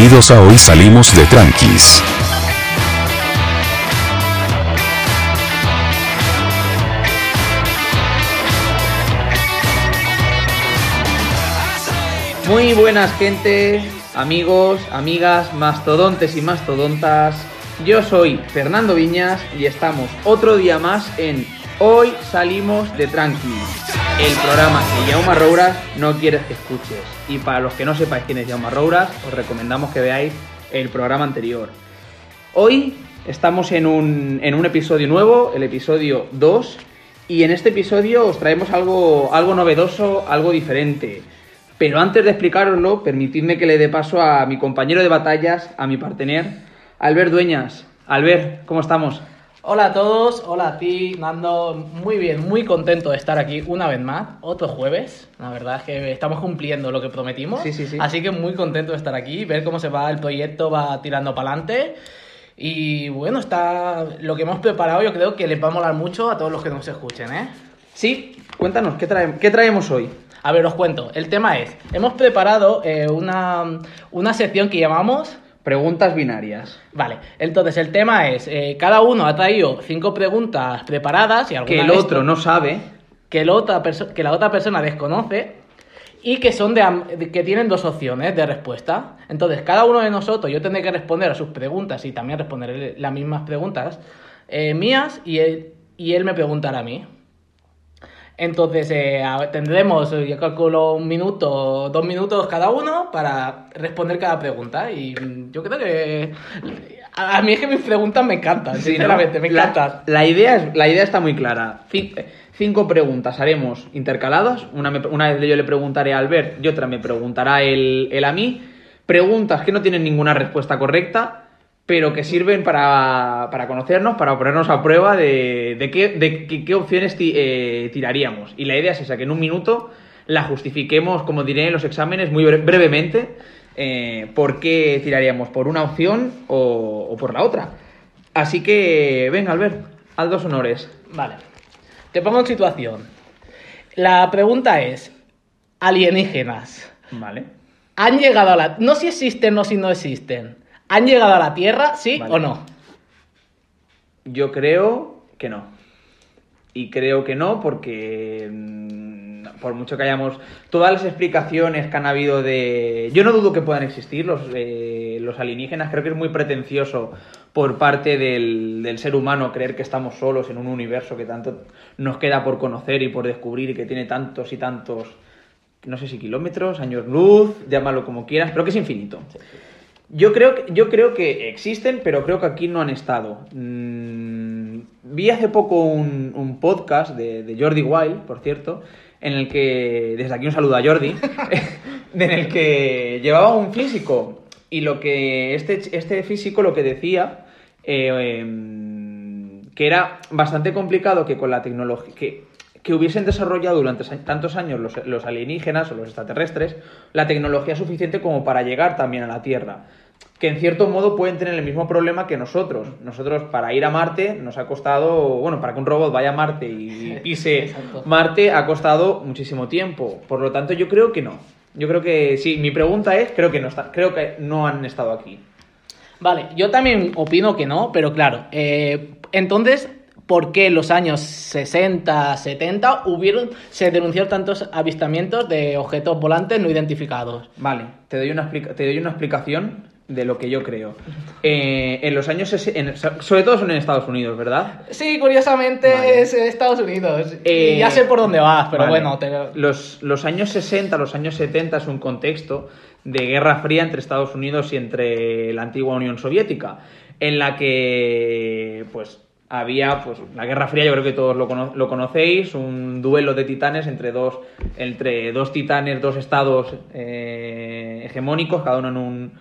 Bienvenidos a Hoy Salimos de Tranquis. Muy buenas gente, amigos, amigas, mastodontes y mastodontas. Yo soy Fernando Viñas y estamos otro día más en Hoy Salimos de Tranquis, el programa que Jaume Rouras no quieres que escuches. Y para los que no sepáis quién es Jaume Rouras, os recomendamos que veáis el programa anterior. Hoy estamos en un, en un episodio nuevo, el episodio 2, y en este episodio os traemos algo, algo novedoso, algo diferente. Pero antes de explicároslo, permitidme que le dé paso a mi compañero de batallas, a mi partener, Albert Dueñas. Albert, ¿cómo estamos? Hola a todos, hola a ti, Nando. Muy bien, muy contento de estar aquí una vez más, otro jueves. La verdad es que estamos cumpliendo lo que prometimos. Sí, sí, sí. Así que muy contento de estar aquí, ver cómo se va el proyecto, va tirando para adelante. Y bueno, está lo que hemos preparado, yo creo que les va a molar mucho a todos los que nos escuchen, ¿eh? Sí, cuéntanos, ¿qué, trae- qué traemos hoy? A ver, os cuento. El tema es, hemos preparado eh, una, una sección que llamamos Preguntas binarias. Vale, entonces el tema es, eh, cada uno ha traído cinco preguntas preparadas y alguna Que el otro esto- no sabe. que, la otra que la otra persona desconoce y que son de, que tienen dos opciones de respuesta. Entonces, cada uno de nosotros yo tendré que responder a sus preguntas y también responderé las mismas preguntas eh, mías y él, y él me preguntará a mí. Entonces, eh, tendremos, eh, yo calculo, un minuto, dos minutos cada uno para responder cada pregunta. Y yo creo que. A, a mí es que mis preguntas me encantan, Sí, ¿no? sinceramente, me La- encantan. La, idea es, la idea está muy clara. Cin- eh, cinco preguntas haremos intercaladas. Una, me- una vez yo le preguntaré a Albert y otra me preguntará él, él a mí. Preguntas que no tienen ninguna respuesta correcta, pero que sirven para, para conocernos, para ponernos a prueba de, de qué, de qué- qué opciones ti- eh, tiraríamos. Y la idea es esa, que en un minuto la justifiquemos, como diré en los exámenes, muy bre- brevemente, eh, por qué tiraríamos, por una opción o, o por la otra. Así que, venga, Albert, haz dos honores. Vale. Te pongo en situación. La pregunta es: alienígenas. Vale. ¿Han llegado a la. No si existen o si no existen. ¿Han llegado a la Tierra, sí Vale. o no? Yo creo que no. Y creo que no porque mm, por mucho que hayamos todas las explicaciones que han habido de yo no dudo que puedan existir los, eh, los alienígenas creo que es muy pretencioso por parte del, del ser humano creer que estamos solos en un universo que tanto nos queda por conocer y por descubrir y que tiene tantos y tantos no sé si kilómetros años luz llámalo como quieras pero que es infinito yo creo, que, yo creo que existen, pero creo que aquí no han estado. Mm, vi hace poco un, podcast de, de Jordi Wild, por cierto, en el que, desde aquí un saludo a Jordi, en el que llevaba un físico y lo que este, este físico lo que decía eh, em, que era bastante complicado que con la tecnología que, que hubiesen desarrollado durante tantos años los, los alienígenas o los extraterrestres la tecnología suficiente como para llegar también a la Tierra que en cierto modo pueden tener el mismo problema que nosotros. Nosotros para ir a Marte nos ha costado, bueno, para que un robot vaya a Marte y pise. Marte ha costado muchísimo tiempo. Por lo tanto, yo creo que no. Yo creo que sí, mi pregunta es, creo que no está, creo que no han estado aquí. Vale, yo también opino que no, pero claro. eh, entonces, ¿por qué en los años 60, 70 hubieron, se denunciaron tantos avistamientos de objetos volantes no identificados? Vale, te doy una, te doy una explicación de lo que yo creo. Eh, en los años, en- sobre todo son en Estados Unidos, ¿verdad? Sí, curiosamente Vale. es Estados Unidos. Eh, y ya sé por dónde vas, pero Vale. bueno, te- los, los años 60, los años 70 es un contexto de guerra fría entre Estados Unidos y entre la antigua Unión Soviética, en la que pues había pues la Guerra Fría, yo creo que todos lo, cono- lo conocéis, un duelo de titanes entre dos entre dos titanes, dos estados eh, hegemónicos, cada uno en un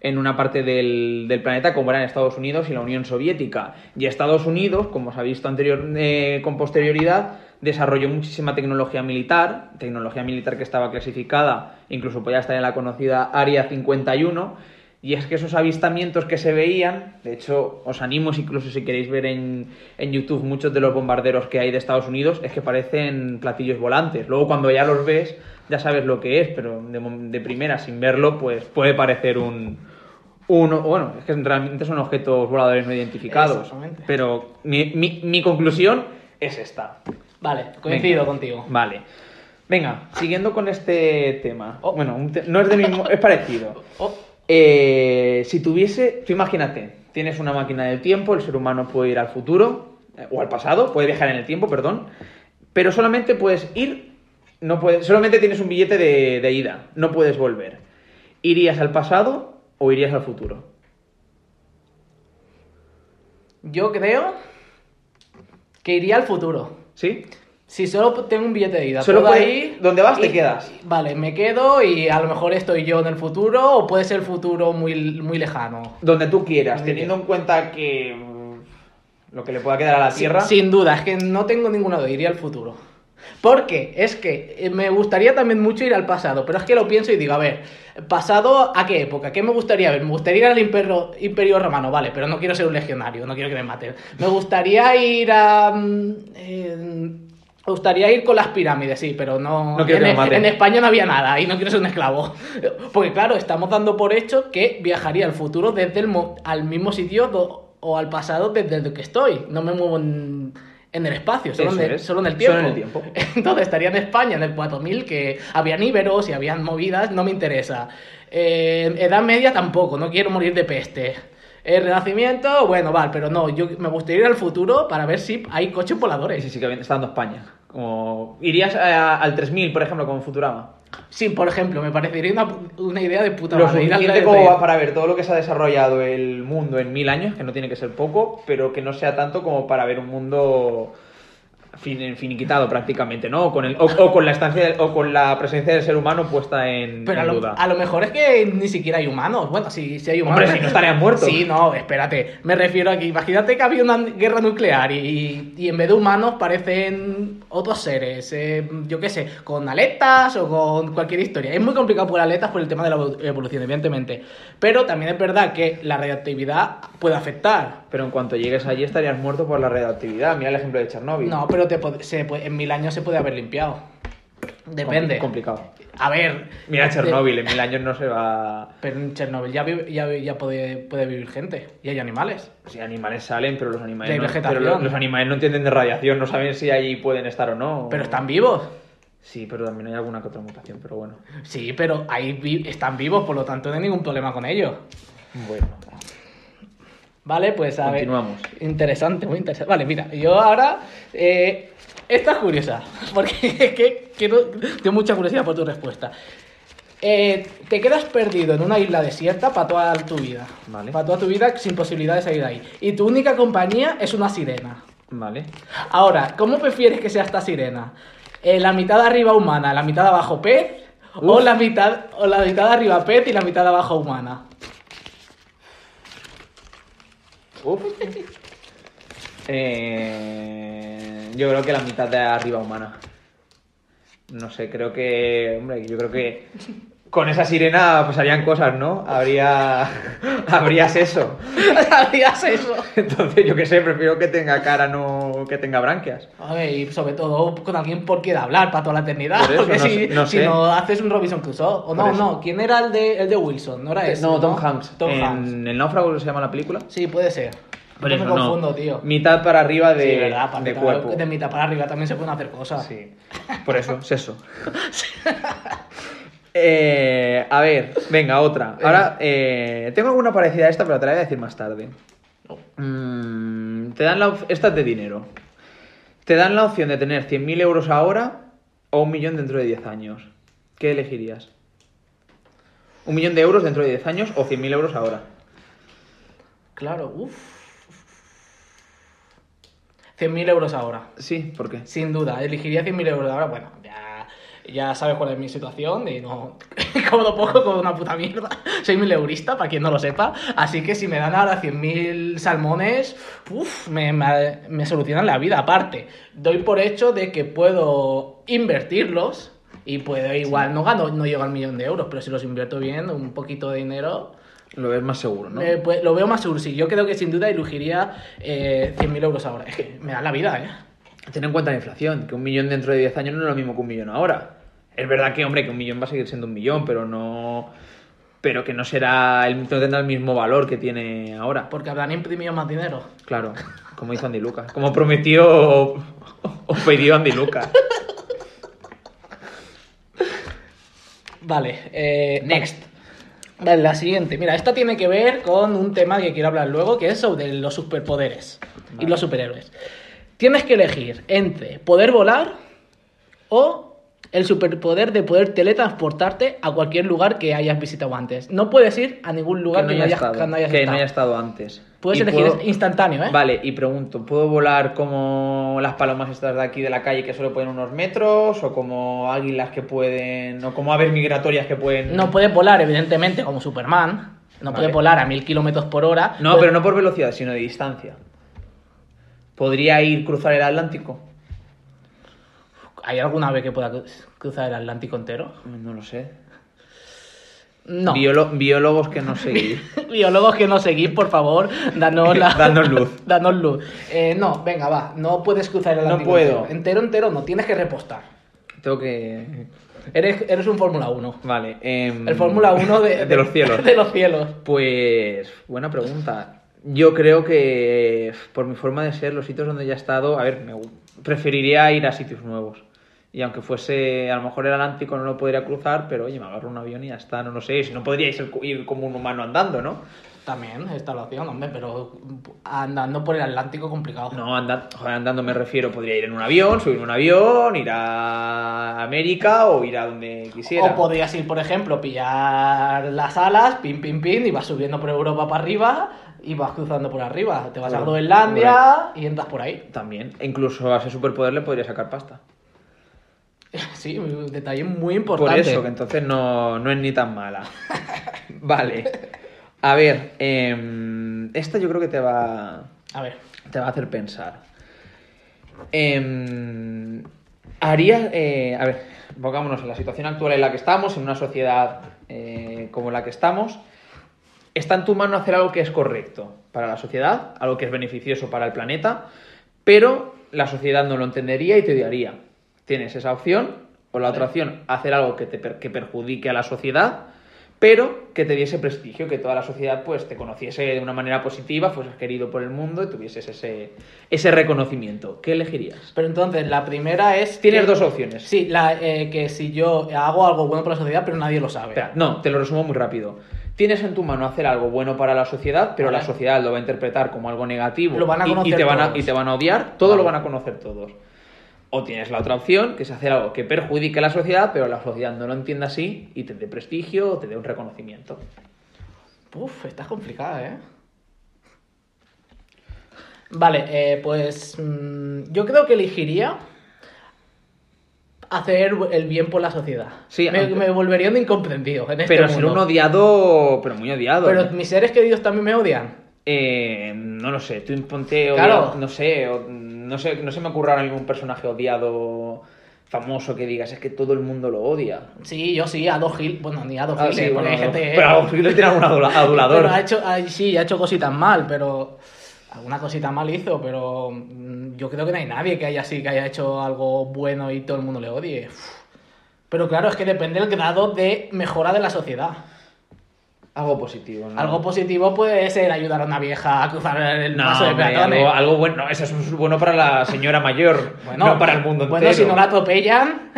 en una parte del, del planeta como eran Estados Unidos y la Unión Soviética. Y Estados Unidos, como se ha visto anterior, eh, con posterioridad, desarrolló muchísima tecnología militar, tecnología militar que estaba clasificada, incluso podía estar en la conocida Área 51, y es que esos avistamientos que se veían, de hecho, os animo, incluso si queréis ver en, en YouTube muchos de los bombarderos que hay de Estados Unidos, es que parecen platillos volantes. Luego cuando ya los ves, ya sabes lo que es, pero de, de primera, sin verlo, pues puede parecer un, Uno, bueno, es que realmente son objetos voladores no identificados. Exactamente. Pero mi, mi- mi conclusión es esta. Vale, coincido Venga. contigo. Vale. Venga, siguiendo con este tema. Oh. Bueno, te- no es del mismo, es parecido. Oh, Eh, si tuviese, tú imagínate, tienes una máquina del tiempo, el ser humano puede ir al futuro eh, o al pasado, puede viajar en el tiempo, perdón, pero solamente puedes ir, no puedes, solamente tienes un billete de, de ida, no puedes volver. ¿Irías al pasado o irías al futuro? yo creo que iría al futuro. ¿Sí? Si solo tengo un billete de ida, Solo puedo puedes- ir ¿dónde vas, te quedas? Vale, me quedo y a lo mejor estoy yo en el futuro o puede ser el futuro muy, muy lejano. Donde tú quieras, Donde teniendo en cuenta que mm, lo que le pueda quedar a la Tierra. Sin duda, es que no tengo ninguna duda, iría al futuro. Porque es que eh, me gustaría también mucho ir al pasado, pero es que lo pienso y digo, a ver, pasado a qué época, ¿qué me gustaría ver? Me gustaría ir al imperio, imperio romano, vale, pero no quiero ser un legionario, no quiero que me maten. Me gustaría ir a... mm, eh, me gustaría ir con las pirámides, sí, pero no... No quiero en, en España no había nada y no quiero ser un esclavo. Porque claro, estamos dando por hecho que viajaría al futuro desde el mo- al mismo sitio do- o al pasado desde el que estoy. No me muevo en, en el espacio, solo, en el, es, solo en el tiempo. solo en el tiempo. Entonces estaría en España en el 4000, que habían íberos y habían movidas, no me interesa. Eh, edad media tampoco, no quiero morir de peste. El renacimiento, bueno, vale, pero no, yo me gustaría ir al futuro para ver si hay coches voladores. Sí, sí, que está dando España. Como... ¿Irías a- al 3000, por ejemplo, como Futurama? Sí, por ejemplo, me parecería una, una idea de puta Lo madre. ir al suficiente DLT. como para ver todo lo que se ha desarrollado el mundo en mil años, que no tiene que ser poco, pero que no sea tanto como para ver un mundo fin, finiquitado prácticamente, ¿no? O con, el, o, o con la estancia o con la presencia del ser humano puesta en, Pero a en lo, duda. a lo mejor es que ni siquiera hay humanos. Bueno, si, si hay humanos. Hombre, si no estarían muertos. Sí, no, espérate. Me refiero a que imagínate que había una guerra nuclear y, y en vez de humanos parecen otros seres. eh, yo qué sé, con aletas o con cualquier historia. Es muy complicado por aletas por el tema de la evolu- evolución, evidentemente. Pero también es verdad que la radioactividad puede afectar. Pero en cuanto llegues allí estarías muerto por la radioactividad. Mira el ejemplo de Chernóbil. No, pero te pod- se puede- en mil años se puede haber limpiado. Depende. Compli- Complicado. A ver. Mira de- Chernóbil, en mil años no se va... Pero en Chernobyl ya, vive- ya, ya puede, puede vivir gente. Y hay animales. Sí, animales salen, pero los animales, De no, vegetación. pero los, los animales no entienden de radiación, no saben si allí pueden estar o no. Pero están vivos. Sí, pero también hay alguna que otra mutación, pero bueno. Sí, pero ahí vi- están vivos, por lo tanto no hay ningún problema con ellos. Bueno. Vale, pues a ver. Continuamos. Interesante, muy interesante. Vale, mira, yo ahora. eh, esta es curiosa, porque es que quiero, tengo mucha curiosidad por tu respuesta. Eh, te quedas perdido en una isla desierta para toda tu vida. Vale. Para toda tu vida sin posibilidad de salir de ahí. Y tu única compañía es una sirena. Vale. Ahora, ¿cómo prefieres que sea esta sirena? Eh, ¿La mitad de arriba humana, la mitad de abajo pez? ¿O la, mitad, ¿O la mitad de arriba pez y la mitad de abajo humana? Eh, yo creo que la mitad de arriba humana. No sé, creo que. Hombre, yo creo que. Con esa sirena pues harían cosas, ¿no? Habría. Habría eso. ¿Harías eso? Entonces, yo qué sé, prefiero que tenga cara, no que tenga branquias. A ver, y sobre todo con alguien por quien hablar para toda la eternidad. Por eso, porque no si, sé- no si sé. no haces un Robinson Crusoe. O no, no. ¿Quién era el de, el de Wilson? No era ese. no, Tom Hanks. Tom en Hanks. El náufrago se llama la película. Sí, puede ser. Por Yo eso me no. confundo, tío. Mitad para arriba de, Sí, ¿verdad? Para de mitad- cuerpo. De mitad para arriba también se pueden hacer cosas. Sí, por eso, es eso. Eh, a ver, venga, otra. Ahora, eh, tengo alguna parecida a esta, pero te la voy a decir más tarde. Mm, te dan la esta es de dinero. Te dan la opción de tener 100.000 euros ahora o un millón dentro de 10 años. ¿Qué elegirías? ¿Un millón de euros dentro de 10 años o 100.000 euros ahora? Claro, uff. 100.000 euros ahora. Sí, ¿por qué? Sin duda, elegiría 100.000 euros ahora. Bueno, ya, ya sabes cuál es mi situación y no. Cobro poco, como una puta mierda. Soy mileurista, para quien no lo sepa. Así que si me dan ahora 100.000 salmones, uff, me, me, me solucionan la vida. Aparte, doy por hecho de que puedo invertirlos y puedo igual, no gano, no llego al millón de euros, pero si los invierto bien, un poquito de dinero. Lo ves más seguro, ¿no? eh, pues, lo veo más seguro. Sí, yo creo que sin duda elegiría eh, 100.000 euros ahora. Es que me da la vida, ¿eh? Ten en cuenta la inflación, que un millón dentro de 10 años no es lo mismo que un millón ahora. Es verdad que, hombre, que un millón va a seguir siendo un millón, pero no... pero que no será el, no tendrá el mismo valor que tiene ahora. Porque habrán imprimido más dinero. Claro, como hizo Andy Lucas. Como prometió o, o pidió Andy Lucas. Vale, eh, next. Vale, la siguiente. Mira, esta tiene que ver con un tema que quiero hablar luego, que es sobre los superpoderes y los superhéroes. Tienes que elegir entre poder volar o el superpoder de poder teletransportarte a cualquier lugar que hayas visitado antes. No puedes ir a ningún lugar que, no, hayas, estado, que no hayas que no estado. haya estado antes. Puedes Y elegir puedo- instantáneo, ¿eh? Vale, y pregunto, ¿puedo volar como las palomas estas de aquí de la calle que solo pueden unos metros? ¿O como águilas que pueden... o como aves migratorias que pueden... No puedes volar, evidentemente, como Superman. No Vale. puedes volar a mil kilómetros por hora. No, pero no por velocidad, sino de distancia. ¿Podría ir cruzar el Atlántico? ¿Hay alguna ave que pueda cru- cruzar el Atlántico entero? No lo sé. No. Biolo- biólogos que no seguís. Biólogos que no seguís, por favor, danos la... Danos luz. danos luz. Eh, no, venga, va. No puedes cruzar el No Atlántico puedo. Entero. entero, entero, no. Tienes que repostar. Tengo que... Eres, eres un Fórmula 1. Vale. em, El Fórmula 1 de, de los cielos. De los cielos. Pues, buena pregunta. Yo creo que, por mi forma de ser, los sitios donde ya he estado, a ver, me preferiría ir a sitios nuevos. Y aunque fuese, a lo mejor el Atlántico no lo podría cruzar, pero oye, me agarro un avión y ya está, no lo sé. Si no podríais ir, como un humano andando, ¿no? También está la opción, hombre, pero andando por el Atlántico complicado. No, anda- joder, andando me refiero, podría ir en un avión, subir en un avión, ir a América o ir a donde quisiera. O podrías ir, por ejemplo, pillar las alas, pin, pin, pin, y vas subiendo por Europa para arriba y vas cruzando por arriba. Te vas a Groenlandia y entras por ahí. También. E incluso a ese superpoder le podría sacar pasta. Sí, un detalle muy Por importante. eso, que entonces no, no es ni tan mala. vale. A ver, em, esta yo creo que te va, A ver, te va a hacer pensar. Em, harías, eh, a ver, pongámonos en la situación actual en la que estamos, en una sociedad eh, como la que estamos. Está en tu mano hacer algo que es correcto para la sociedad, algo que es beneficioso para el planeta, pero la sociedad no lo entendería y te odiaría. Tienes esa opción, o la otra opción, hacer algo que, te per- que perjudique a la sociedad, pero que te diese prestigio, que toda la sociedad pues te conociese de una manera positiva, fueses querido por el mundo y tuvieses ese, ese reconocimiento. ¿Qué elegirías? pero entonces la primera es. Tienes que- dos opciones. Sí, la, eh, que si yo hago algo bueno para la sociedad, pero nadie lo sabe. Espera, no, te lo resumo muy rápido. Tienes en tu mano hacer algo bueno para la sociedad, pero Vale. la sociedad lo va a interpretar como algo negativo Lo van a y- y, te van a, y te van a odiar, todo Vale. lo van a conocer todos. O tienes la otra opción, que es hacer algo que perjudique a la sociedad, pero la sociedad no lo entienda así y te dé prestigio o te dé un reconocimiento. Uf, está complicada, ¿eh? Vale, eh, pues mm, yo creo que elegiría hacer el bien por la sociedad. Sí, me, aunque- me volvería un incomprendido en este pero ser un odiado, pero muy odiado. Pero ¿eh? mis seres queridos también me odian. Eh, no lo sé, tú imponte Claro. odiado- no sé, o- no sé, no se me ocurre ahora mismo un personaje odiado famoso que digas, es que todo el mundo lo odia. Sí, yo sí, Adolf Hitler. Bueno, ni Adolf Ah, Hitler, sí, porque bueno, hay gente... pero a Hitler tiene algún adula- adulador. Pero ha hecho, sí, ha hecho cositas mal, pero alguna cosita mal hizo, pero mm, yo creo que no hay nadie que haya así, que haya hecho algo bueno y todo el mundo le odie. Pero claro, es que depende del grado de mejora de la sociedad. Algo positivo, ¿no? Algo positivo puede ser ayudar a una vieja a cruzar el no, paso de peatones. algo, algo bueno. No, eso es bueno para la señora mayor, no para el mundo entero. Bueno, si no la atropellan,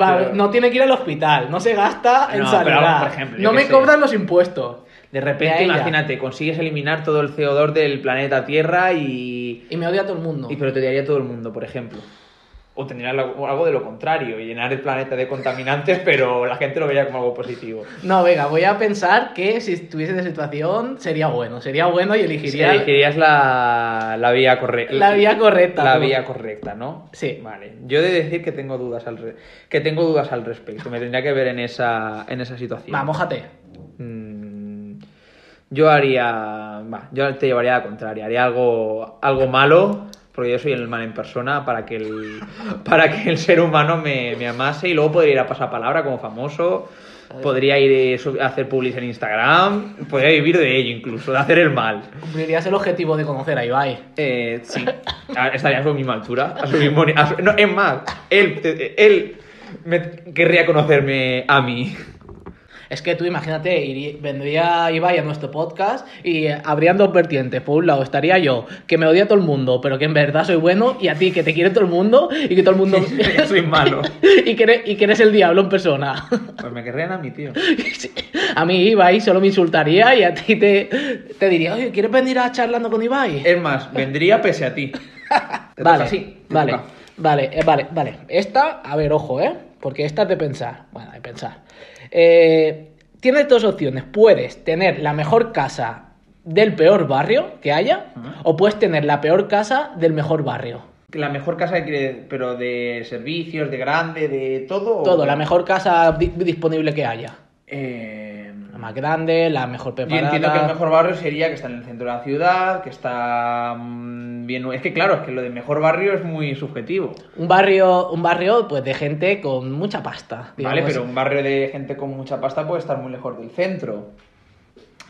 va- Pero- no tiene que ir al hospital, no se gasta en No, sanidad. por ejemplo, no me sé. cobran los impuestos. De repente, a imagínate, consigues eliminar todo el CO2 del planeta Tierra y... Y me odia todo el mundo. y pero te odiaría todo el mundo, por ejemplo. O tendría algo algo de lo contrario, llenar el planeta de contaminantes, pero la gente lo vería como algo positivo. No, venga, voy a pensar que si estuviese en esa situación sería bueno. Sería bueno y Si elegiría elegirías la, la vía correcta. la vía correcta. La vía correcta, ¿no? Sí. Vale. Yo he de decir que tengo dudas al re- que tengo dudas al respecto. Me tendría que ver en esa en esa situación. Va, mójate. Mm, yo haría, va, yo te llevaría a la contraria. Haría algo algo malo porque yo soy el mal en persona para que el para que el ser humano me, me amase y luego podría ir a pasar palabra como famoso. Podría ir eh, a hacer publis en Instagram, podría vivir de ello incluso, de hacer el mal. Cumplirías el objetivo de conocer a Ibai. Eh, sí, A- estaría a su misma altura. A su mismo ni- a su- no, es más, él, él me querría conocerme a mí. Es que tú imagínate, vendría Ibai a nuestro podcast y habrían dos vertientes. Por un lado estaría yo, que me odia todo el mundo, pero que en verdad soy bueno, y a ti, que te quiere todo el mundo y que todo el mundo... Yo soy malo. y, que eres, y que eres el diablo en persona. Pues me querrían a mi tío. A mí Ibai solo me insultaría y a ti te, te diría, oye, ¿quieres venir a charlando con Ibai? Es más, vendría pese a ti. Vale, sí, vale, toca. vale, eh, vale, vale. Esta, a ver, ojo, ¿eh? Porque esta es de pensar. Bueno, de pensar. Eh, tienes dos opciones. Puedes tener la mejor casa del peor barrio que haya, o puedes tener la peor casa del mejor barrio. La mejor casa que pero de servicios, de grande, de todo. o- Todo, la mejor casa di- disponible que haya. Eh, La más grande, la mejor Yo preparada. entiendo que el mejor barrio sería que está en el centro de la ciudad, que está mm, bien. Es que claro, es que lo de mejor barrio es muy subjetivo. Un barrio, un barrio pues de gente con mucha pasta. Vale, pero un barrio de gente con mucha pasta puede estar muy lejos del centro.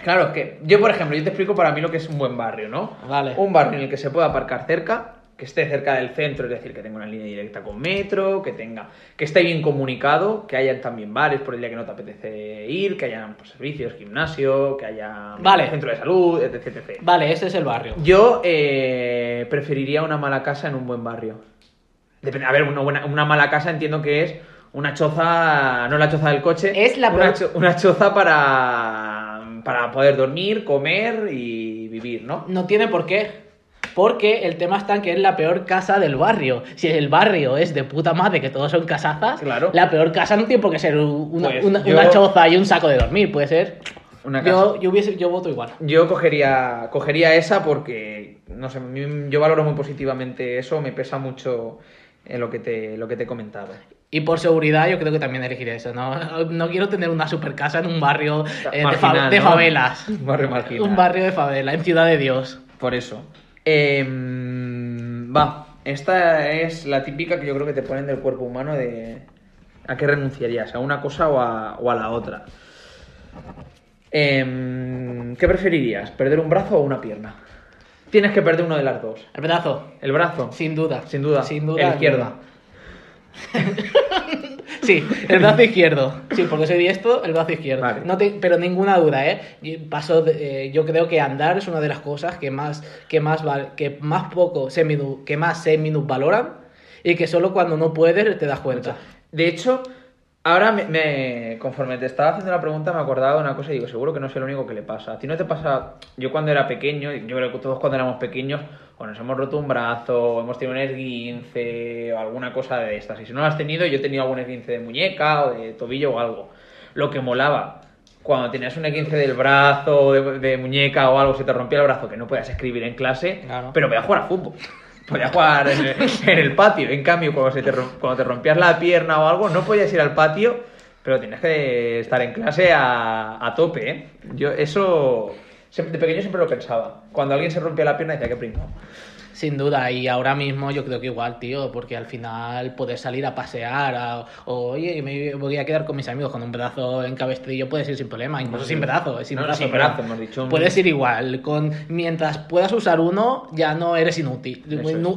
Claro, es que yo, por ejemplo, yo te explico para mí lo que es un buen barrio, ¿no? Vale. Un barrio en el que se pueda aparcar cerca, que esté cerca del centro, es decir, que tenga una línea directa con metro, que tenga, que esté bien comunicado, que hayan también bares por el día que no te apetece ir, que hayan pues, servicios, gimnasio, que haya Vale. centro de salud, etc, etc. Vale, ese es el barrio. Yo eh, preferiría una mala casa en un buen barrio. Depende, a ver, una, buena- una mala casa entiendo que es una choza, no la choza del coche, Es la una, cho- una choza para, para poder dormir, comer y vivir, ¿no? No tiene por qué. Porque el tema está en que es la peor casa del barrio. Si el barrio es de puta madre, que todos son casazas, Claro. la peor casa no tiene por qué ser una, Pues una- yo- una choza y un saco de dormir. Puede ser. Una casa. Yo, yo, hubiese, yo voto igual. Yo cogería, cogería esa porque, no sé, yo valoro muy positivamente eso, me pesa mucho en lo que te, lo que te he comentado. Y por seguridad, yo creo que también elegiré eso. No, no quiero tener una super casa en un barrio eh, de, fa- Marginal, de ¿no? favelas. Un barrio marginal. Un barrio de favela, en Ciudad de Dios. Por eso. Em, va, esta es la típica que yo creo que te ponen del cuerpo humano de a qué renunciarías, a una cosa o a, o a la otra. Em, ¿Qué preferirías? ¿Perder un brazo o una pierna? Tienes que perder uno de las dos. El pedazo, ¿El brazo? sin duda. Sin duda. Sin duda. El izquierdo. Sí, el brazo izquierdo. Sí, porque soy diestro, el brazo izquierdo. Vale. No te- pero ninguna duda, ¿eh? Y Paso de- eh, yo creo que andar es una de las cosas que más, que más, val- que más poco se minu- que más se minusvaloran y que solo cuando no puedes te das cuenta. De hecho, ahora me, me- conforme te estaba haciendo la pregunta me acordaba de una cosa y digo, seguro que no soy el único que le pasa. A ti no te pasa, yo cuando era pequeño, yo creo que todos cuando éramos pequeños, o nos hemos roto un brazo, o hemos tenido un esguince, o alguna cosa de estas. Y si no lo has tenido, yo he tenido algún esguince de muñeca, o de tobillo, o algo. Lo que molaba, cuando tenías un esguince del brazo, de, de muñeca, o algo, se te rompía el brazo, que no podías escribir en clase, Claro. pero podías jugar a fútbol. Podías jugar en el, en el patio. En cambio, cuando, se te, cuando te rompías la pierna o algo, no podías ir al patio, pero tienes que estar en clase a, a tope, ¿eh? Yo eso de pequeño siempre lo pensaba. Cuando alguien se rompía la pierna decía que pringado. Sin duda, y ahora mismo yo creo que igual, tío, porque al final poder salir a pasear, a- o oye, me voy a quedar con mis amigos con un brazo en cabestrillo, puedes ir sin problema, incluso sin brazo, sin No, brazo. sin brazo, hemos dicho Puedes ir igual, con mientras puedas usar uno, ya no eres inútil,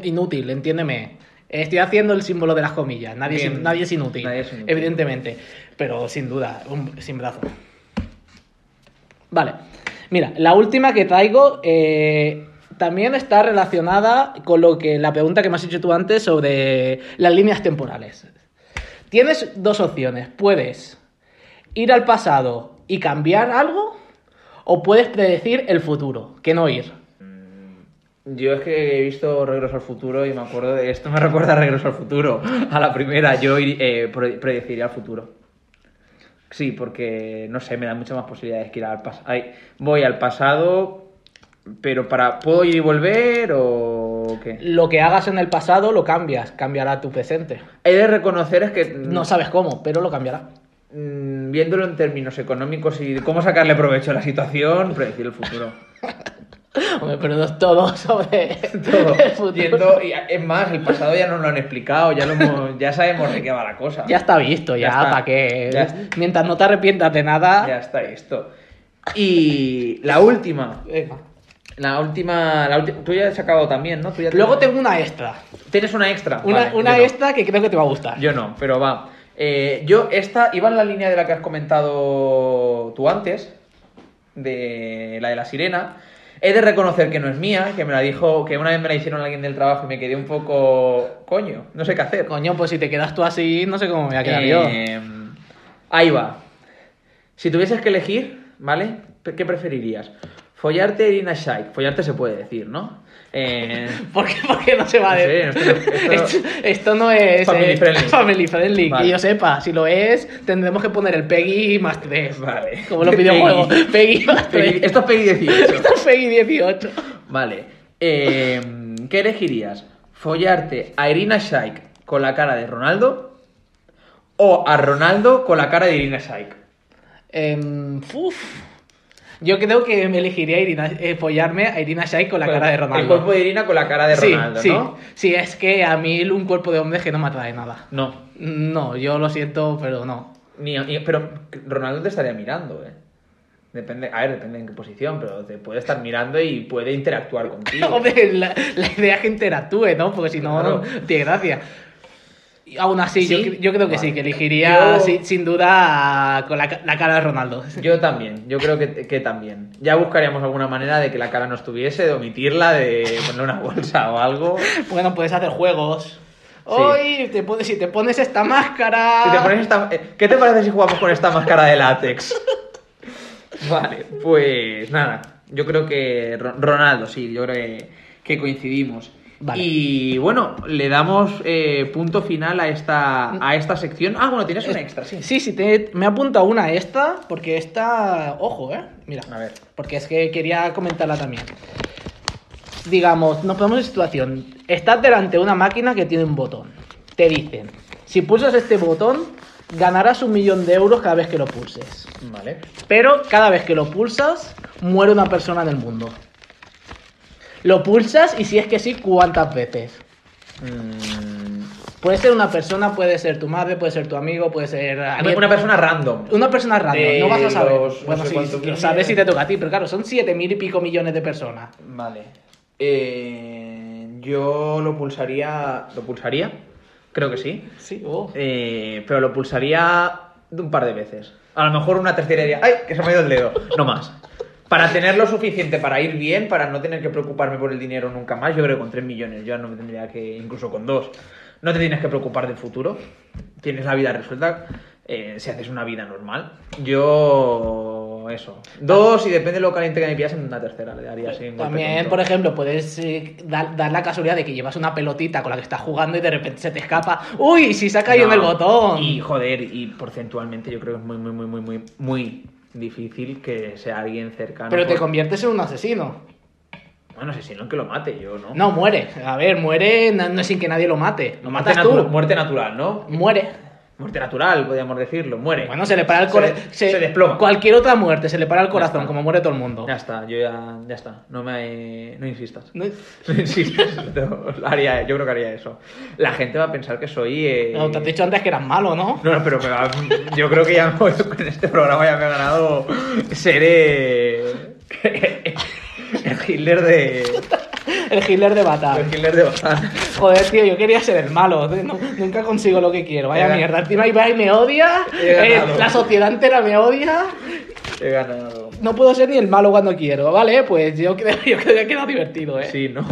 inútil, entiéndeme. Estoy haciendo el símbolo de las comillas, nadie, es, nadie es inútil, Nadie es inútil. evidentemente, pero sin duda, un- sin brazo. Vale, mira, la última que traigo eh, también está relacionada con lo que la pregunta que me has hecho tú antes sobre las líneas temporales. Tienes dos opciones, puedes ir al pasado y cambiar algo o puedes predecir el futuro, que no ir. Yo es que he visto Regreso al Futuro y me acuerdo de esto, me recuerda a Regreso al Futuro. A la primera, yo eh, pre- predeciría el futuro. Sí, porque, no sé, me da muchas más posibilidades que ir al pasado. Voy al pasado, pero para... ¿Puedo ir y volver o qué? Lo que hagas en el pasado lo cambias, cambiará tu presente. He de reconocer es que... No sabes cómo, pero lo cambiará. mm, Viéndolo en términos económicos y cómo sacarle provecho a la situación, predecir el futuro. Hombre, pero no es todo sobre Todo. el futuro. Y es más, el pasado ya nos lo han explicado, ya, lo hemos- ya sabemos de qué va la cosa. Ya está visto, ya, Ya está. para Ya está. mientras no te arrepientas de nada. Ya está esto. Y la última. Venga. La última. La ulti- Tú ya has acabado también, ¿no? Tú ya Luego tengo una extra. ¿Tienes una extra? Una, Vale, una no. extra que creo que te va a gustar. Yo no, pero va. Eh, yo, esta iba en la línea de la que has comentado tú antes, de la de la sirena. He de reconocer que no es mía, que me la dijo, que una vez me la hicieron alguien del trabajo y me quedé un poco. Coño, no sé qué hacer. Coño, pues si te quedas tú así, no sé cómo me voy a quedar yo. Eh, ahí va. Si tuvieses que elegir, ¿vale? ¿Qué preferirías? Follarte Irina Shayk. Follarte se puede decir, ¿no? Eh, ¿Por qué, por qué no se va a No sé, decir? esto- esto- esto, esto no es Family eh, friendly. family friendly, Vale. que yo sepa. Si lo es, tendremos que poner el Peggy más 3. Vale. Como los videojuegos. Peggy más 3. Peggy- esto es Peggy 18. Esto es Peggy 18. Vale. Eh, ¿Qué elegirías? ¿Follarte a Irina Shayk con la cara de Ronaldo? ¿O a Ronaldo con la cara de Irina Shayk? Em, uf. Yo creo que me elegiría Irina, eh, follarme a Irina Shayk con la cara de Ronaldo. El cuerpo de Irina con la cara de sí, Ronaldo, sí. ¿no? Sí, es que a mí un cuerpo de hombre es que no me atrae nada. No. No, yo lo siento, pero no. Ni, ni- pero Ronaldo te estaría mirando, ¿eh? Depende, a ver, depende en qué posición, pero te puede estar mirando y puede interactuar contigo. Hombre, la, la idea es que interactúe, ¿no? Porque si no, Claro. no tiene gracia. Y aún así, ¿Sí? yo, cre- yo creo que sí, que elegiría Yo- sin, sin duda con la, ca- la cara de Ronaldo. Yo también, yo creo que, que también. Ya buscaríamos alguna manera de que la cara no estuviese, de omitirla, de ponerle una bolsa o algo. Bueno, puedes hacer juegos. Hoy, te pones, si te pones esta máscara. Si te pones esta- eh, ¿Qué te parece si jugamos con esta máscara de látex? Vale, pues nada. Yo creo que Ro- Ronaldo, sí, yo creo que, que coincidimos. Vale. Y bueno, le damos eh, punto final a esta, a esta sección. Ah, bueno, tienes una extra, sí. Sí, sí, te- me he apuntado una esta, porque esta. Ojo, ¿eh? Mira. A ver. Porque es que quería comentarla también. Digamos, nos ponemos en situación. Estás delante de una máquina que tiene un botón. Te dicen, si pulsas este botón, ganarás un millón de euros cada vez que lo pulses. Vale. Pero cada vez que lo pulsas, muere una persona en el mundo. Lo pulsas y si es que sí, ¿cuántas veces? Mm, Puede ser una persona, puede ser tu madre, puede ser tu amigo, puede ser una persona random. Una persona random, De no vas a saber. los no bueno, sé sí, millones. sabes si te toca a ti, pero claro, son siete mil y pico millones de personas. Vale. Eh, yo lo pulsaría. ¿Lo pulsaría? Creo que sí. Sí, oh. Eh, pero lo pulsaría de un par de veces. A lo mejor una tercera ¡ay! Que se me ha ido el dedo. No más. Para tener lo suficiente para ir bien, para no tener que preocuparme por el dinero nunca más, yo creo que con 3 millones ya no me tendría que, incluso con 2, no te tienes que preocupar del futuro. Tienes la vida resuelta eh, si haces una vida normal. Yo, eso. Dos, y depende de lo caliente que me pillas, en una tercera le daría así. También, por ejemplo, puedes eh, dar, dar la casualidad de que llevas una pelotita con la que estás jugando y de repente se te escapa. ¡Uy! Si se ha caído en el No, botón. Y joder, y porcentualmente yo creo que es muy, muy, muy, muy, muy, muy difícil que sea alguien cercano. Pero te por- conviertes en un asesino. Bueno, si no, que lo mate yo, ¿no? No, muere. A ver, muere no, no sin que nadie lo mate. Lo muerte, matas tú. natu- muerte natural, ¿no? Muere. Muerte natural, podríamos decirlo, muere. Bueno, se le para el Se- corazón. se desploma. Cualquier otra muerte, se le para el corazón, como muere todo el mundo. Ya está, yo ya, ya está. No me, no insistas. No- No insistas. no, haría, yo creo que haría eso. La gente va a pensar que soy. eh, No, te has dicho antes que eras malo, ¿no? No, no, pero me va- yo creo que ya en este programa ya me ha ganado ser eh, el Hitler de El Hitler de Batán. el Hitler de Bazán. Joder, tío, yo quería ser el malo. no- nunca consigo lo que quiero. Vaya He mierda. Encima Ibai me odia. Eh, la sociedad entera me odia. He ganado. No puedo ser ni el malo cuando quiero, ¿vale? Pues yo creo, yo creo que ha quedado divertido, ¿eh? Sí, ¿no?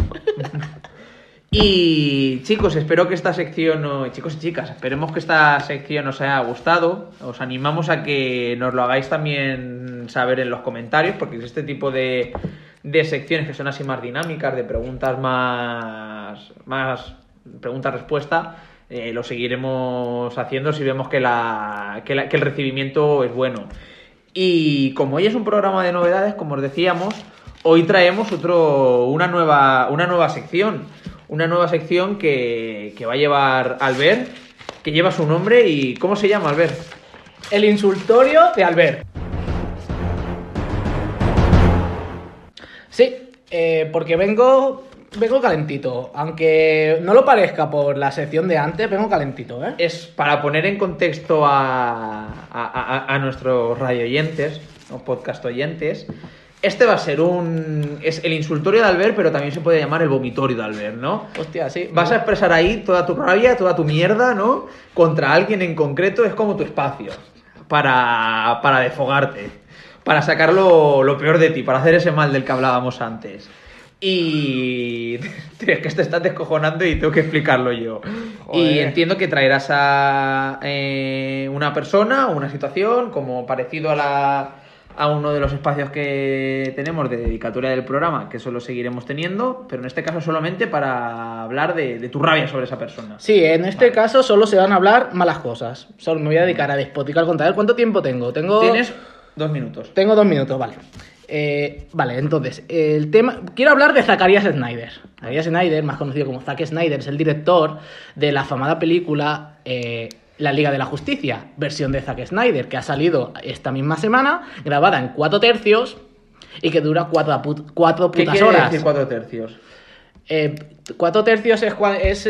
Y chicos, espero que esta sección, chicos y chicas, esperemos que esta sección os haya gustado. Os animamos a que nos lo hagáis también saber en los comentarios, porque es este tipo de, de secciones que son así más dinámicas, de preguntas más, más pregunta-respuesta, eh, lo seguiremos haciendo si vemos que, la, que, la- que el recibimiento es bueno. Y como hoy es un programa de novedades, como os decíamos, hoy traemos otro, una, nueva, una nueva sección. Una nueva sección que, que va a llevar Albert, que lleva su nombre y ¿cómo se llama Albert? El insultorio de Albert. Sí, eh, porque vengo, vengo calentito. Aunque no lo parezca por la sección de antes, vengo calentito, ¿eh? Es para poner en contexto a, a, a- a nuestros radio oyentes, o podcast oyentes, Este va a ser un. Es el insultorio de Albert, pero también se puede llamar el vomitorio de Albert, ¿no? Hostia, sí. Vas a expresar ahí toda tu rabia, toda tu mierda, ¿no? Contra alguien en concreto, es como tu espacio. Para, para desfogarte. Para sacar lo, lo peor de ti, para hacer ese mal del que hablábamos antes. Y. Es que te estás descojonando y tengo que explicarlo yo. Y entiendo que traerás a eh, una persona o una situación como parecido a la a uno de los espacios que tenemos de dedicatoria del programa, que eso lo seguiremos teniendo, pero en este caso solamente para hablar de, de tu rabia sobre esa persona. Sí, en este caso solo se van a hablar malas cosas. Solo me voy a dedicar a despoticar contra él. ¿Cuánto tiempo tengo? Tengo. Tienes dos minutos. Tengo dos minutos, vale. Eh, vale, entonces, el tema. Quiero hablar de Zacharias Snyder. Zacharias Snyder, más conocido como Zack Snyder, es el director de la afamada película eh, La Liga de la Justicia, versión de Zack Snyder, que ha salido esta misma semana, grabada en cuatro tercios y que dura cuatro, put- cuatro ¿Qué putas quiere horas. decir cuatro tercios? Eh, cuatro tercios es, es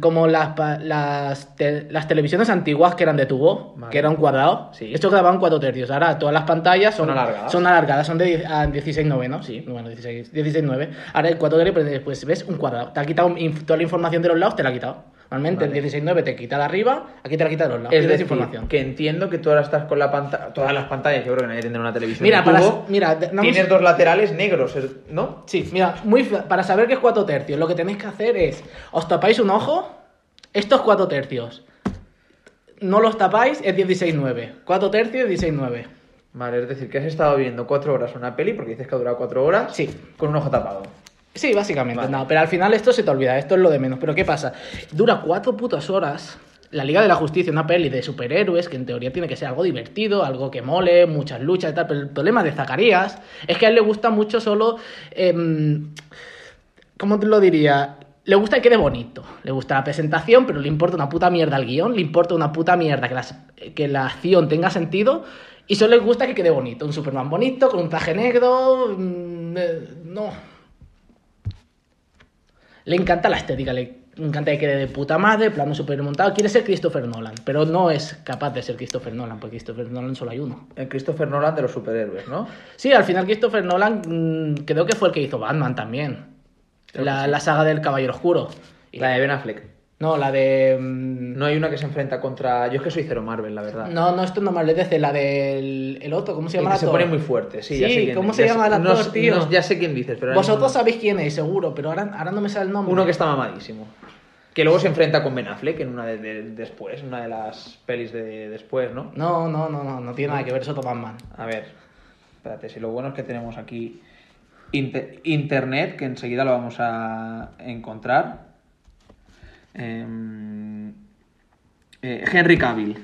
como las, las, te- las televisiones antiguas que eran de tubo, Vale. que era un cuadrado. Sí. Esto grababan cuatro tercios. Ahora todas las pantallas son, Son alargadas. Son alargadas, son de 10 a 16 9, Sí, bueno, 16, 16 9. Ahora el cuatro tercios, pues, pues ves un cuadrado. Te ha quitado toda la información de los lados, te la ha quitado. Normalmente el Vale. 16 9 te quita de arriba, aquí te la quita de los lados. Es decir, información. que entiendo que tú ahora estás con la pantalla, todas las pantallas, yo creo que nadie tendrá una televisión Mira, para, tubo, mira, tienes dos laterales negros, ¿no? Sí, mira, muy para saber qué es 4 tercios, lo que tenéis que hacer es, os tapáis un ojo, estos 4 tercios. No los tapáis, es 16-9. 4 tercios, 16-9. Vale, es decir, que has estado viendo cuatro horas una peli, porque dices que ha durado cuatro horas, Sí. con un ojo tapado. Sí, básicamente, Vale. no, pero al final esto se te olvida, esto es lo de menos. Pero ¿qué pasa? Dura 4 putas horas. La Liga de la Justicia, una peli de superhéroes que en teoría tiene que ser algo divertido, algo que mole, muchas luchas y tal. Pero el problema de Zacarías es que a él le gusta mucho solo. em, ¿Cómo te lo diría? Le gusta que quede bonito. Le gusta la presentación, pero le importa una puta mierda el guion. Le importa una puta mierda que, las- que la acción tenga sentido. Y solo le gusta que quede bonito. Un Superman bonito, con un traje negro. mm, eh, no. Le encanta la estética, le encanta que quede de puta madre, plano super montado. Quiere ser Christopher Nolan, pero no es capaz de ser Christopher Nolan, porque Christopher Nolan solo hay uno. El Christopher Nolan de los superhéroes, ¿no? Sí, al final Christopher Nolan mm, creo que fue el que hizo Batman también. La, la saga del Caballero Oscuro. Y- La de Ben Affleck. No, la de... mm, No hay una que se enfrenta contra... Yo es que soy cero Marvel, la verdad. No, no, esto no más le dice, la del el otro, ¿cómo se El llama que el se actor? pone muy fuerte, sí, ya Sí, sé quién ¿cómo es, se llama el no- actor, tío? no- ya sé quién dices, pero... Vosotros sabéis quién es, seguro, pero ahora, ahora no me sale el nombre. Uno que está mamadísimo. Que luego se enfrenta con Ben Affleck en una de, de- después, una de las pelis de después, ¿no? No, no, no, no, no tiene nada que ver, es otro Batman. A ver, espérate, si lo bueno es que tenemos aquí inte- internet, que enseguida lo vamos a encontrar. Em, eh, Henry Cavill.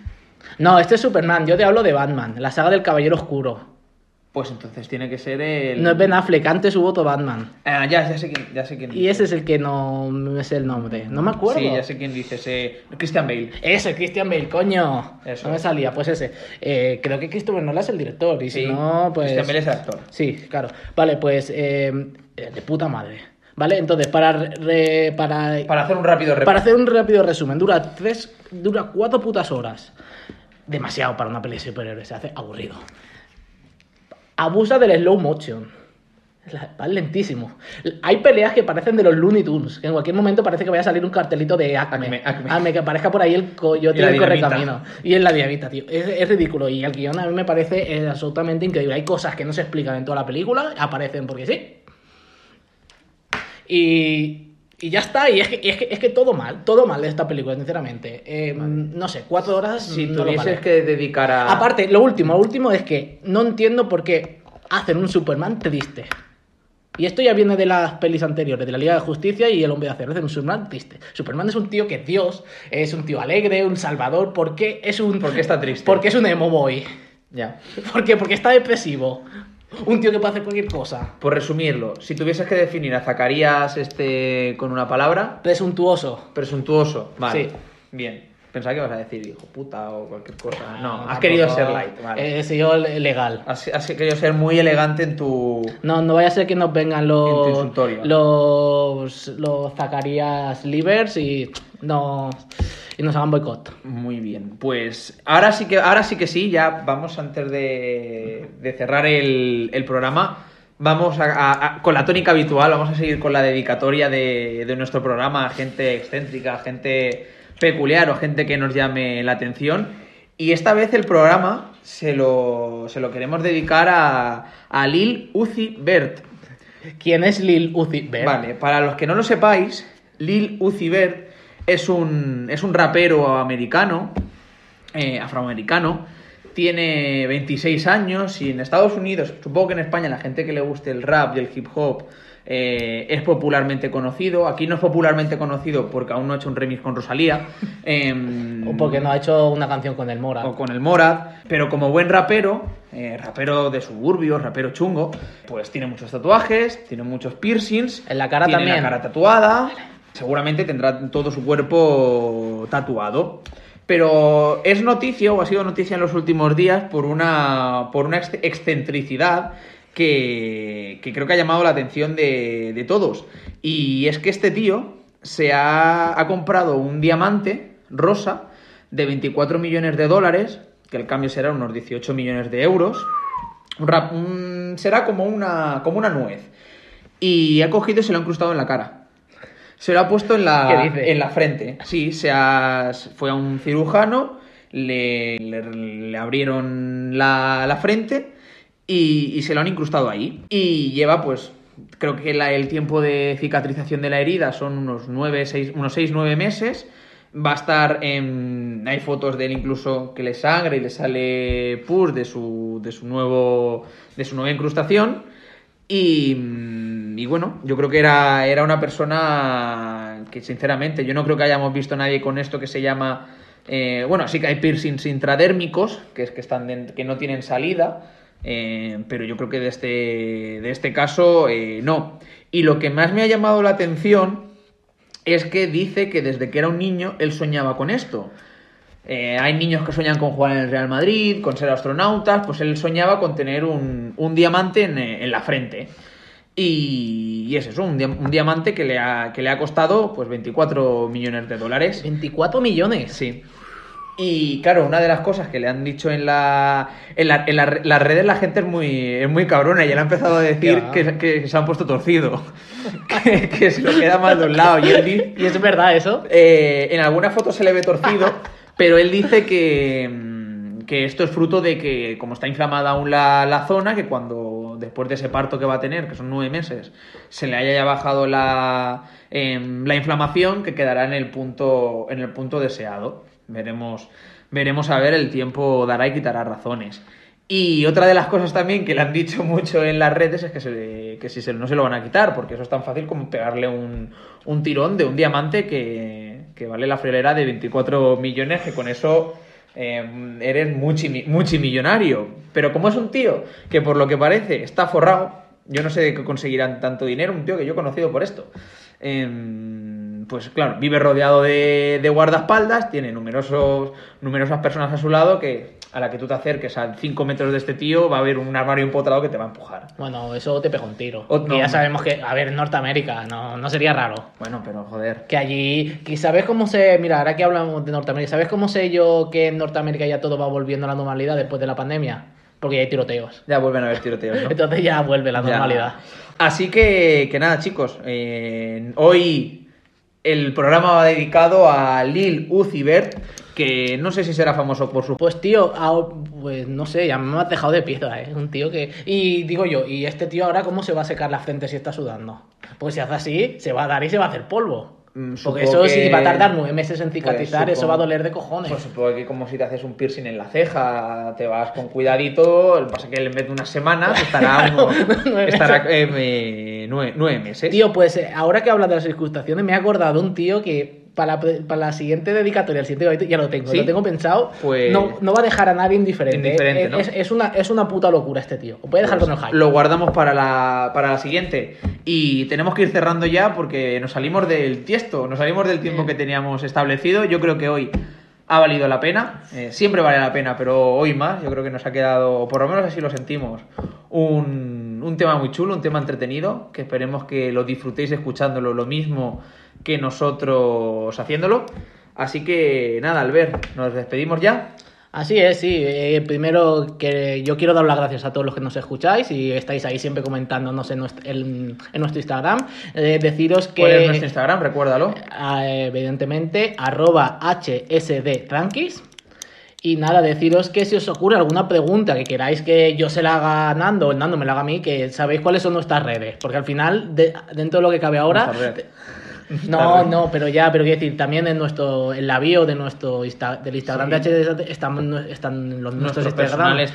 No, este es Superman, yo te hablo de Batman, la saga del Caballero Oscuro. Pues entonces tiene que ser el... No es Ben Affleck, antes hubo otro Batman. Ah, ya, ya sé quién, ya sé quién Y ese es el que no me sé el nombre. No me acuerdo. Sí, ya sé quién dices. eh, Christian Bale. Ese, Christian Bale, coño. Eso. No me salía, pues ese. Eh, creo que Christopher Nolan es el director. Y si no, pues. Christian Bale es el actor. Sí, claro. Vale, pues. eh, de puta madre. Vale, entonces, para. re- para, Para hacer un rápido repaso. para hacer un rápido resumen, dura tres. Dura cuatro putas horas. Demasiado para una peli de superhéroes, se hace aburrido. Abusa del slow motion. Va lentísimo. Hay peleas que parecen de los Looney Tunes, que en cualquier momento parece que vaya a salir un cartelito de Acme. Acme, Acme. que aparezca por ahí el coyote Y dinamita. correcamino. Y en la diamita, tío. Es, es ridículo. Y el guion a mí me parece eh, absolutamente increíble. Hay cosas que no se explican en toda la película, aparecen porque sí. Y, y ya está. Y es que, es, que, es que todo mal, todo mal de esta película, sinceramente. Eh, No sé, cuatro horas. Si no lo tuvieses vale. que dedicar a... Aparte, lo último, lo último es que no entiendo por qué hacen un Superman triste. Y esto ya viene de las pelis anteriores, de la Liga de Justicia y El Hombre de Acero, hacen un Superman triste. Superman es un tío que es Dios, es un tío alegre, un salvador, ¿por qué es un... ¿Por qué está triste? Porque es un emo boy. Ya. ¿Por qué? Porque está depresivo. Un tío que puede hacer cualquier cosa. Por resumirlo, si tuvieses que definir a Zacarías este con una palabra, Presuntuoso. presuntuoso. Vale. Sí. Bien. Pensaba que ibas a decir hijo puta o cualquier cosa. No, has querido ser light. Vale. He sido legal. Has, has querido ser muy elegante en tu... No, no vaya a ser que nos vengan En tu los los los Zacarías Livers y no y nos hagan boicot. Muy bien, pues ahora sí que, ahora sí que sí, ya vamos antes de, de cerrar el, el programa. Vamos a, a- a- con la tónica habitual, vamos a seguir con la dedicatoria de, de nuestro programa a gente excéntrica, gente peculiar o gente que nos llame la atención. Y esta vez el programa se lo, se lo queremos dedicar a, a Lil Uzi Vert. ¿Quién es Lil Uzi Vert? Vale, para los que no lo sepáis, Lil Uzi Vert es un, es un rapero americano, eh, afroamericano, tiene 26 años y en Estados Unidos, supongo que en España la gente que le guste el rap y el hip hop eh, es popularmente conocido. Aquí no es popularmente conocido porque aún no ha hecho un remix con Rosalía. em, O porque no ha hecho una canción con el Mora. o con el Morad, pero como buen rapero, eh, rapero de suburbios, rapero chungo, pues tiene muchos tatuajes, tiene muchos piercings, En la cara tiene también. la cara tatuada, seguramente tendrá todo su cuerpo tatuado. Pero es noticia, o ha sido noticia en los últimos días, por una, por una ex- excentricidad que, que creo que ha llamado la atención de, de todos. Y es que este tío se ha, ha comprado un diamante rosa de 24 millones de dólares, que el cambio será unos 18 millones de euros. Será como una, como una nuez. Y ha cogido y se lo ha incrustado en la cara. Se lo ha puesto en la, en la frente. Sí, se ha- fue a un cirujano, le, le- le abrieron la, la frente y, y se lo han incrustado ahí. Y lleva, pues, creo que la- el tiempo de cicatrización de la herida son unos 9, 6, unos 6, 9 meses. Va a estar en... Hay fotos de él incluso que le sangra y le sale pus de su, de su, nuevo, de su nueva incrustación. Y, mm, y bueno, yo creo que era, era una persona que sinceramente yo no creo que hayamos visto a nadie con esto que se llama... eh, bueno, sí que hay piercings intradérmicos, que es que, están que no tienen salida, eh, pero yo creo que de este, de este caso eh, no. Y lo que más me ha llamado la atención es que dice que desde que era un niño él soñaba con esto. Eh, hay niños que sueñan con jugar en el Real Madrid, con ser astronautas, pues él soñaba con tener un, un diamante en, eh, en la frente. Y, y es eso, un, un diamante que le, ha, que le ha costado pues 24 millones de dólares. 24 millones. Sí. Y claro, una de las cosas que le han dicho en la en, la, en la- las redes la gente es muy es muy cabrona y él ha empezado a decir que, que se han puesto torcido, que, que se lo queda mal de un lado y él dice, ¿Y es verdad eso? eh, en alguna foto se le ve torcido, pero él dice que, que esto es fruto de que, como está inflamada aún la, la zona, que cuando, después de ese parto que va a tener, que son nueve meses, se le haya ya bajado la, em, la inflamación, que quedará en el punto, en el punto deseado. Veremos, veremos a ver, el tiempo dará y quitará razones. Y otra de las cosas también que le han dicho mucho en las redes es que, se que si se, no se lo van a quitar, porque eso es tan fácil como pegarle un, un tirón de un diamante que, que vale la friolera de 24 millones, que con eso eh, eres multimillonario. Pero como es un tío que por lo que parece está forrado, yo no sé de qué conseguirán tanto dinero, un tío que yo he conocido por esto. Em, pues claro, vive rodeado de, de guardaespaldas, tiene numerosos, numerosas personas a su lado que a la que tú te acerques a 5 metros de este tío va a haber un armario empotrado que te va a empujar. Bueno, eso te pega un tiro. O- no. ya sabemos que, a ver, en Norteamérica, no, no sería raro. Bueno, pero joder. Que allí, que ¿sabes cómo se...? Mira, ahora que hablamos de Norteamérica, ¿sabes cómo sé yo que en Norteamérica ya todo va volviendo a la normalidad después de la pandemia? Porque ya hay tiroteos. Ya vuelven a haber tiroteos, ¿no? Entonces ya vuelve la Ya. normalidad. Así que, que nada, chicos. eh, hoy el programa va dedicado a Lil Uzi Vert, que no sé si será famoso por su... Pues tío, ah, pues no sé, ya me has dejado de piedra, ¿eh? Un tío que... Y digo yo, ¿y este tío ahora cómo se va a secar la frente si está sudando? Pues si hace así, se va a dar y se va a hacer polvo. Mm, Porque supongo eso sí va a tardar nueve meses en cicatrizar, Pues eso va a supongo- doler de cojones. Pues supongo que como si te haces un piercing en la ceja, te vas con cuidadito, lo que pasa es que en vez de unas semanas estará, uno- estará eh, nueve, nueve meses. Tío, pues eh, ahora que hablas de las circunstancias, me he acordado un tío que para la, para la siguiente dedicatoria, el siguiente ya lo tengo, ¿Sí? lo tengo pensado. Pues- No, no va a dejar a nadie indiferente. Indiferente, Eh, ¿no? es, es una, es una puta locura este tío. Os voy a dejar Pues con el hype. Lo guardamos para la, para la siguiente. Y tenemos que ir cerrando ya porque nos salimos del tiesto, nos salimos del tiempo que teníamos establecido. Yo creo que hoy ha valido la pena. Eh, siempre vale la pena, pero hoy más. Yo creo que nos ha quedado, por lo menos así lo sentimos, un, un tema muy chulo, un tema entretenido. Que esperemos que lo disfrutéis escuchándolo lo mismo que nosotros haciéndolo. Así que nada, Albert, nos despedimos ya. Así es, sí. Eh, primero que yo quiero dar las gracias a todos los que nos escucháis y estáis ahí siempre comentándonos en nuestro, en, en nuestro Instagram. Eh, deciros que... ¿Cuál es nuestro Instagram? Recuérdalo. eh, evidentemente, arroba hsdtranquis. Y nada, deciros que si os ocurre alguna pregunta que queráis que yo se la haga a Nando o el Nando me la haga a mí, que sabéis cuáles son nuestras redes. Porque al final, de- dentro de lo que cabe ahora. No, no, pero ya, pero quiero decir, también en nuestro, en la bio de nuestro Insta- del Instagram Sí. de HD están, están los nuestros Instagram. personales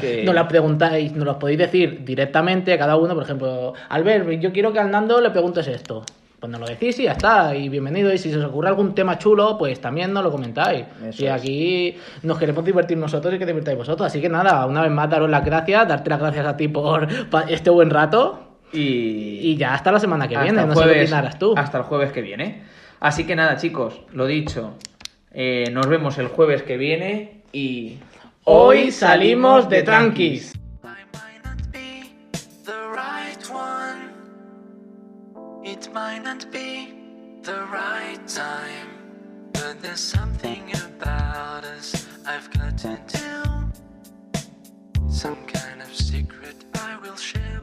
que- Nos la preguntáis, nos lo podéis decir directamente a cada uno, por ejemplo, Albert, yo quiero que al Nando le preguntes esto. Pues nos lo decís y ya está, y bienvenido. Y si se os ocurre algún tema chulo, pues también nos lo comentáis. Eso y es. aquí nos queremos divertir nosotros y que divirtáis vosotros. Así que nada, una vez más daros las gracias, darte las gracias a ti por este buen rato. Y, Y ya hasta la semana que hasta viene, el no sé qué jueves- opinarás tú. Hasta el jueves que viene. Así que nada, chicos, lo dicho. eh, nos vemos el jueves que viene y. Hoy salimos de tranquis. It might not be the right time. But there's something about us I've got to do. Some kind of secret I will share